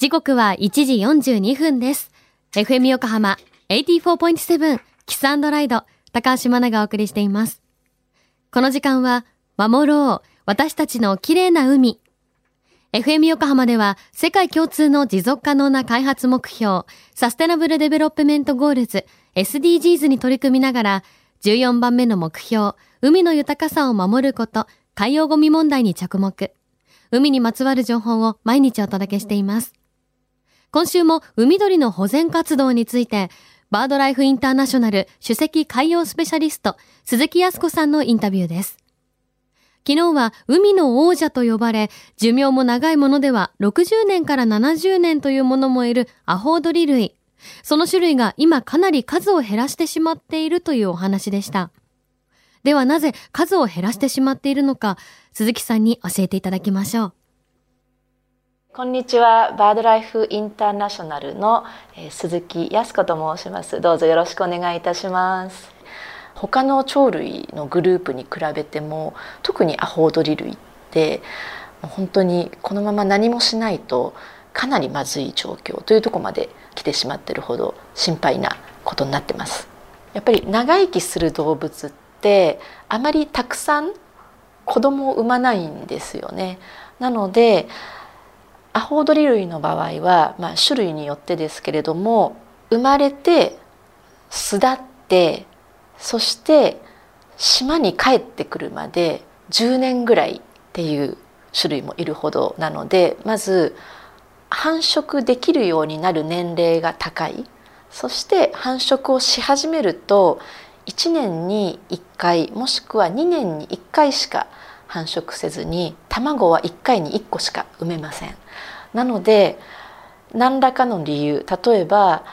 時刻は1時42分です。FM 横浜84.7 Kiss & Ride 高橋真奈がお送りしています。この時間は守ろう私たちの綺麗な海。FM 横浜では世界共通の持続可能な開発目標 Sustainable Development Goals SDGs に取り組みながら14番目の目標海の豊かさを守ること海洋ゴミ問題に着目。海にまつわる情報を毎日お届けしています。今週も海鳥の保全活動について、バードライフインターナショナル首席海洋スペシャリスト、鈴木康子さんのインタビューです。昨日は海の王者と呼ばれ、寿命も長いものでは60年から70年というものもいるアホウドリ類。その種類が今かなり数を減らしてしまっているというお話でした。ではなぜ数を減らしてしまっているのか、鈴木さんに教えていただきましょう。こんにちは。バードライフインターナショナルの、え、鈴木康子と申します。どうぞよろしくお願いいたします。他の鳥類のグループに比べても特にアホウドリ類って本当にこのまま何もしないとかなりまずい状況というとこまで来てしまってるほど心配なことになってます。やっぱり長生きする動物ってあまりたくさん子供を産まないんですよね。なのでアホウドリ類の場合は、まあ、種類によってですけれども生まれて巣立ってそして島に帰ってくるまで10年ぐらいっていう種類もいるほどなのでまず繁殖できるようになる年齢が高い。そして繁殖をし始めると1年に1回もしくは2年に1回しか繁殖せずに卵は1回に1個しか産めません。なので何らかの理由例えば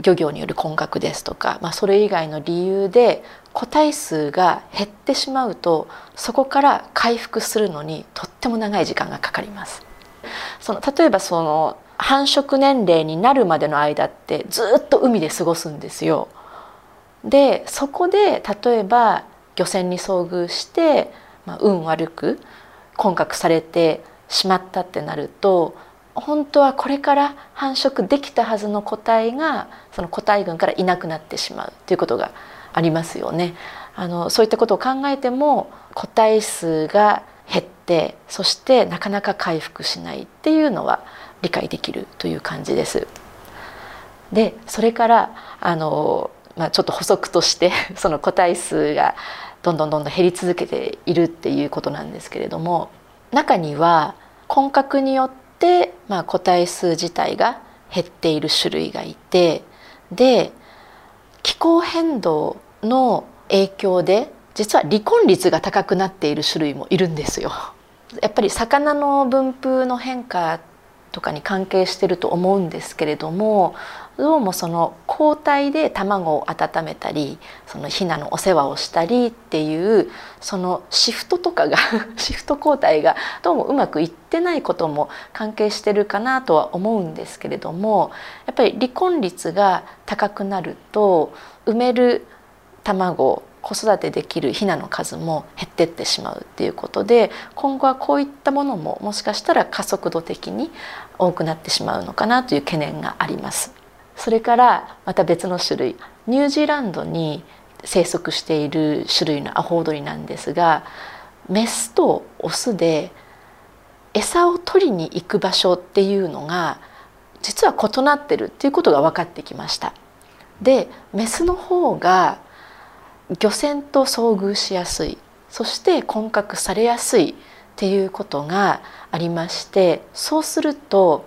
漁業による混獲ですとか、まあ、それ以外の理由で個体数が減ってしまうとそこから回復するのにとっても長い時間がかかります。その例えばその繁殖年齢になるまでの間ってずっと海で過ごすんですよ。でそこで例えば漁船に遭遇して、まあ、運悪く混獲されてしまったってなると本当はこれから繁殖できたはずの個体がその個体群からいなくなってしまうということがありますよね。あのそういったことを考えても個体数が減ってそしてなかなか回復しないっていうのは理解できるという感じです。でそれからあの、まあ、ちょっと補足として その個体数がどんどんどんどん減り続けているっていうことなんですけれども中には混獲によって、まあ、個体数自体が減っている種類がいてで気候変動の影響で実は離婚率が高くなっている種類もいるんですよ。やっぱり魚の分布の変化とかに関係してると思うんですけれどもどうもその交代で卵を温めたりそのヒナのお世話をしたりっていうそのシフトとかが シフト交代がどうもうまくいってないことも関係してるかなとは思うんですけれどもやっぱり離婚率が高くなると産める卵子育てできるヒナの数も減ってってしまうっていうことで今後はこういったものももしかしたら加速度的に多くなってしまうのかなという懸念があります。それからまた別の種類ニュージーランドに生息している種類のアホウドリなんですがメスとオスで餌を取りに行く場所っていうのが実は異なってるっていうことが分かってきました。でメスの方が漁船と遭遇しやすい。そして混獲されやすいっていうことがありましてそうすると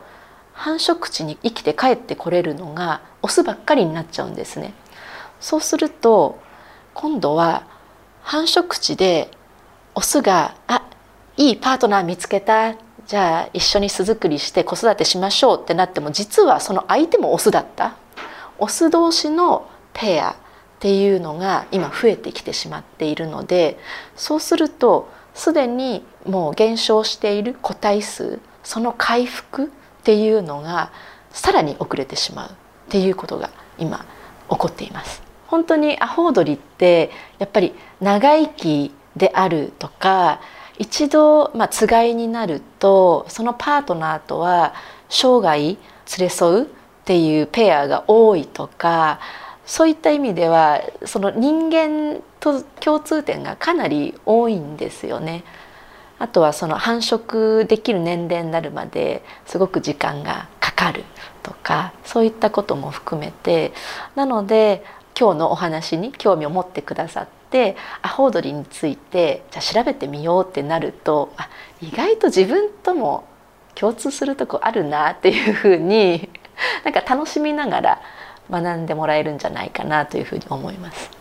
繁殖地に生きて帰ってこれるのがオスばっかりになっちゃうんですね。そうすると今度は繁殖地でオスが「あいいパートナー見つけた。じゃあ一緒に巣作りして子育てしましょう」ってなっても実はその相手もオスだった。オス同士のペア。っていうのが今増えてきてしまっているのでそうするとすでにもう減少している個体数その回復っていうのがさらに遅れてしまうっていうことが今起こっています。本当にアホウドリってやっぱり長生きであるとか一度、まあ、つがいになるとそのパートナーとは生涯連れ添うっていうペアが多いとかそういった意味ではその人間と共通点がかなり多いんですよね。あとはその繁殖できる年齢になるまですごく時間がかかるとかそういったことも含めてなので今日のお話に興味を持ってくださってアホウドリについてじゃ調べてみようってなるとあ意外と自分とも共通するとこあるなっていうふうになんか楽しみながら学んでもらえるんじゃないかなというふうに思います。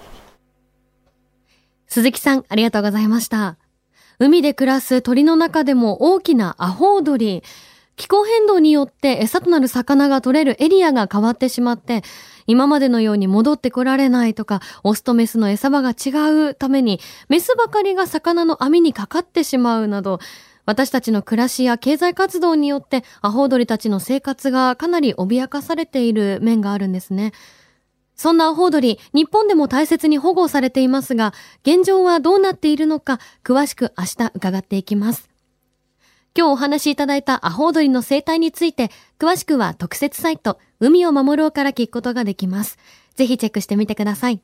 鈴木さん、ありがとうございました。海で暮らす鳥の中でも大きなアホウドリ。気候変動によって餌となる魚が取れるエリアが変わってしまって、今までのように戻ってこられないとか、オスとメスの餌場が違うために、メスばかりが魚の網にかかってしまうなど、私たちの暮らしや経済活動によってアホウドリたちの生活がかなり脅かされている面があるんですね。そんなアホウドリ、日本でも大切に保護されていますが、現状はどうなっているのか、詳しく明日伺っていきます。今日お話しいただいたアホウドリの生態について、詳しくは特設サイト、海を守ろうから聞くことができます。ぜひチェックしてみてください。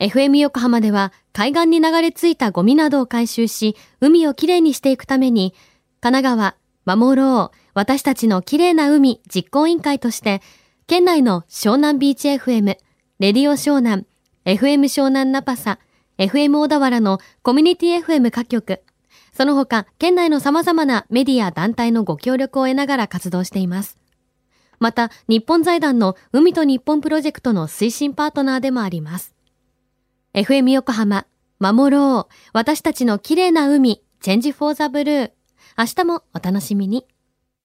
FM 横浜では海岸に流れ着いたゴミなどを回収し、海をきれいにしていくために、神奈川、守ろう、私たちのきれいな海実行委員会として、県内の湘南ビーチ FM、レディオ湘南、FM 湘南ナパサ、FM 小田原のコミュニティ FM 各局、その他、県内の様々なメディア団体のご協力を得ながら活動しています。また、日本財団の海と日本プロジェクトの推進パートナーでもあります。FM 横浜、守ろう、私たちの綺麗な海、チェンジフォーザブルー。明日もお楽しみに。